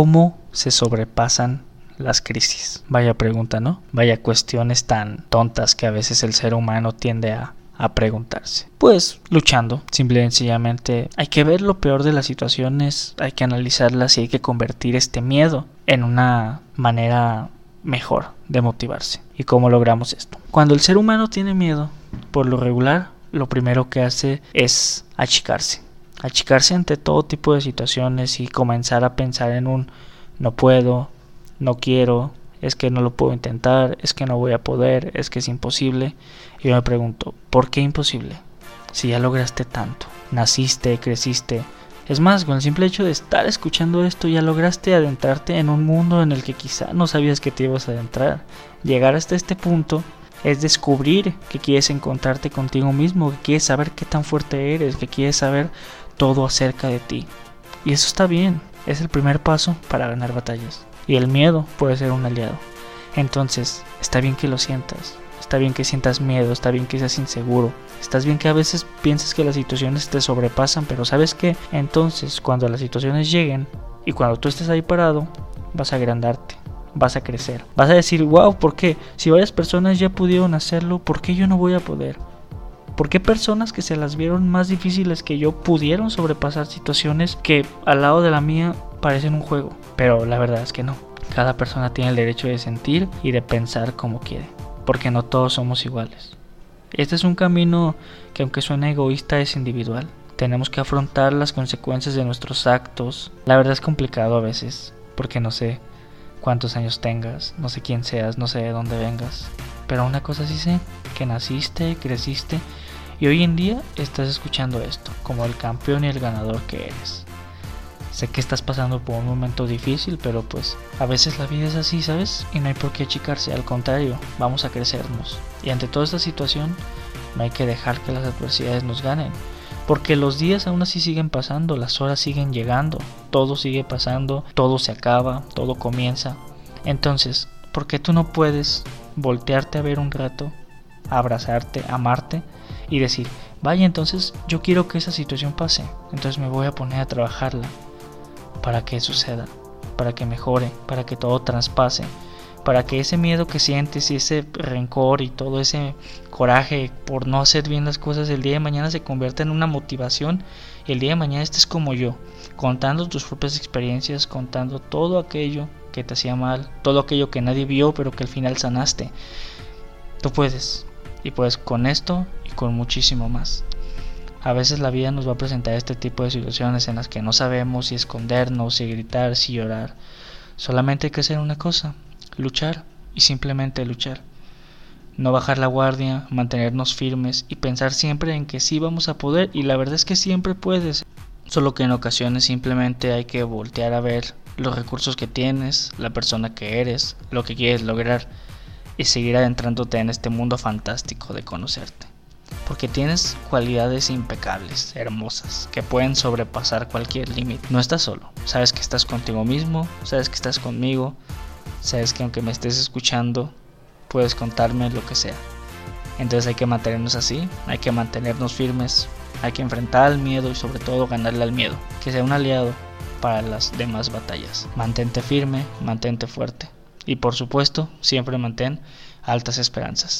¿Cómo se sobrepasan las crisis? Vaya pregunta, ¿no? Vaya cuestiones tan tontas que a veces el ser humano tiende a, a preguntarse. Pues luchando, simple y sencillamente hay que ver lo peor de las situaciones, hay que analizarlas y hay que convertir este miedo en una manera mejor de motivarse. ¿Y cómo logramos esto? Cuando el ser humano tiene miedo, por lo regular, lo primero que hace es achicarse achicarse ante todo tipo de situaciones y comenzar a pensar en un no puedo, no quiero, es que no lo puedo intentar, es que no voy a poder, es que es imposible. Y yo me pregunto, ¿por qué imposible? Si ya lograste tanto, naciste, creciste. Es más, con el simple hecho de estar escuchando esto ya lograste adentrarte en un mundo en el que quizá no sabías que te ibas a adentrar. Llegar hasta este punto es descubrir que quieres encontrarte contigo mismo, que quieres saber qué tan fuerte eres, que quieres saber todo acerca de ti. Y eso está bien, es el primer paso para ganar batallas. Y el miedo puede ser un aliado. Entonces, está bien que lo sientas, está bien que sientas miedo, está bien que seas inseguro, está bien que a veces pienses que las situaciones te sobrepasan, pero sabes que entonces cuando las situaciones lleguen y cuando tú estés ahí parado, vas a agrandarte, vas a crecer, vas a decir, wow, ¿por qué? Si varias personas ya pudieron hacerlo, ¿por qué yo no voy a poder? ¿Por qué personas que se las vieron más difíciles que yo pudieron sobrepasar situaciones que al lado de la mía parecen un juego? Pero la verdad es que no. Cada persona tiene el derecho de sentir y de pensar como quiere, porque no todos somos iguales. Este es un camino que aunque suene egoísta es individual. Tenemos que afrontar las consecuencias de nuestros actos. La verdad es complicado a veces, porque no sé cuántos años tengas, no sé quién seas, no sé de dónde vengas. Pero una cosa sí sé, que naciste, creciste y hoy en día estás escuchando esto, como el campeón y el ganador que eres. Sé que estás pasando por un momento difícil, pero pues a veces la vida es así, ¿sabes? Y no hay por qué achicarse, al contrario, vamos a crecernos. Y ante toda esta situación, no hay que dejar que las adversidades nos ganen. Porque los días aún así siguen pasando, las horas siguen llegando, todo sigue pasando, todo se acaba, todo comienza. Entonces, ¿por qué tú no puedes voltearte a ver un rato, abrazarte, amarte y decir, vaya, entonces yo quiero que esa situación pase, entonces me voy a poner a trabajarla para que suceda, para que mejore, para que todo traspase, para que ese miedo que sientes y ese rencor y todo ese coraje por no hacer bien las cosas el día de mañana se convierta en una motivación y el día de mañana estés como yo, contando tus propias experiencias, contando todo aquello que te hacía mal, todo aquello que nadie vio pero que al final sanaste. Tú puedes, y pues con esto con muchísimo más. A veces la vida nos va a presentar este tipo de situaciones en las que no sabemos si escondernos, si gritar, si llorar. Solamente hay que hacer una cosa, luchar y simplemente luchar. No bajar la guardia, mantenernos firmes y pensar siempre en que sí vamos a poder y la verdad es que siempre puedes. Solo que en ocasiones simplemente hay que voltear a ver los recursos que tienes, la persona que eres, lo que quieres lograr y seguir adentrándote en este mundo fantástico de conocerte. Porque tienes cualidades impecables, hermosas, que pueden sobrepasar cualquier límite. No estás solo, sabes que estás contigo mismo, sabes que estás conmigo, sabes que aunque me estés escuchando, puedes contarme lo que sea. Entonces hay que mantenernos así, hay que mantenernos firmes, hay que enfrentar al miedo y sobre todo ganarle al miedo, que sea un aliado para las demás batallas. Mantente firme, mantente fuerte y por supuesto siempre mantén altas esperanzas.